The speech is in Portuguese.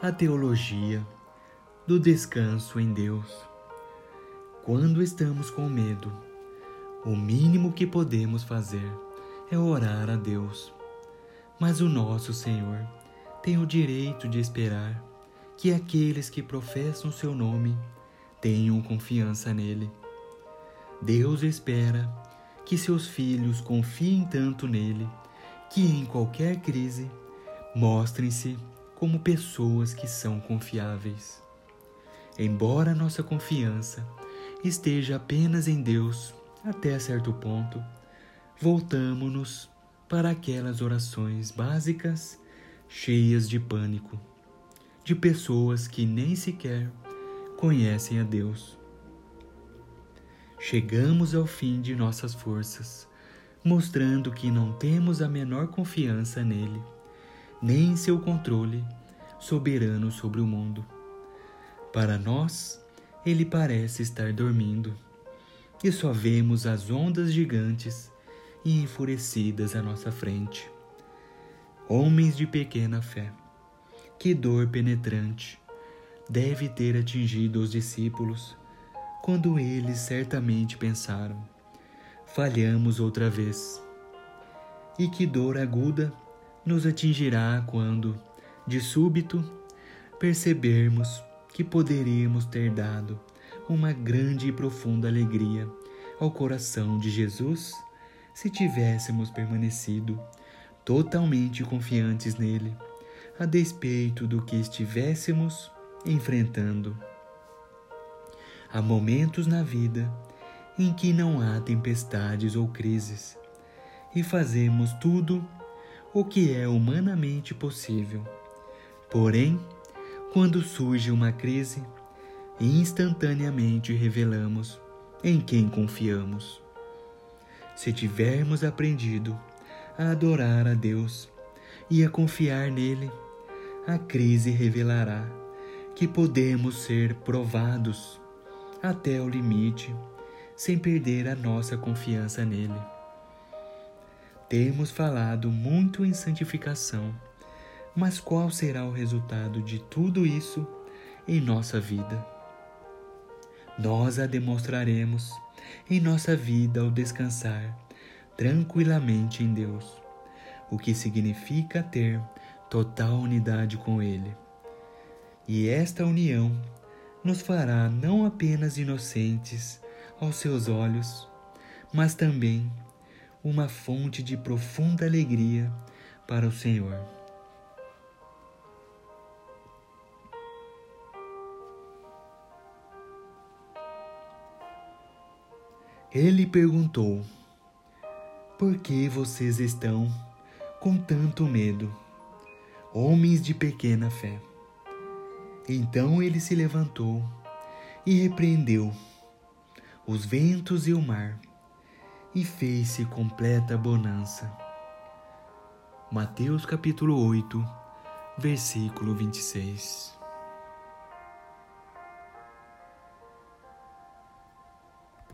a teologia do descanso em Deus. Quando estamos com medo, o mínimo que podemos fazer é orar a Deus. Mas o nosso Senhor tem o direito de esperar que aqueles que professam seu nome tenham confiança nele. Deus espera que seus filhos confiem tanto nele que em qualquer crise mostrem-se como pessoas que são confiáveis. Embora nossa confiança esteja apenas em Deus até certo ponto, voltamos-nos para aquelas orações básicas cheias de pânico, de pessoas que nem sequer conhecem a Deus. Chegamos ao fim de nossas forças, mostrando que não temos a menor confiança nele nem seu controle soberano sobre o mundo. Para nós, ele parece estar dormindo, e só vemos as ondas gigantes e enfurecidas à nossa frente. Homens de pequena fé, que dor penetrante deve ter atingido os discípulos quando eles certamente pensaram: falhamos outra vez. E que dor aguda nos atingirá quando, de súbito, percebermos que poderíamos ter dado uma grande e profunda alegria ao coração de Jesus se tivéssemos permanecido totalmente confiantes nele, a despeito do que estivéssemos enfrentando. Há momentos na vida em que não há tempestades ou crises e fazemos tudo o que é humanamente possível. Porém, quando surge uma crise, instantaneamente revelamos em quem confiamos. Se tivermos aprendido a adorar a Deus e a confiar nele, a crise revelará que podemos ser provados até o limite sem perder a nossa confiança nele. Temos falado muito em santificação, mas qual será o resultado de tudo isso em nossa vida? Nós a demonstraremos em nossa vida ao descansar tranquilamente em Deus, o que significa ter total unidade com Ele. E esta união nos fará não apenas inocentes aos seus olhos, mas também uma fonte de profunda alegria para o Senhor. Ele perguntou: Por que vocês estão com tanto medo, homens de pequena fé? Então ele se levantou e repreendeu os ventos e o mar e fez-se completa bonança. Mateus capítulo 8, versículo 26.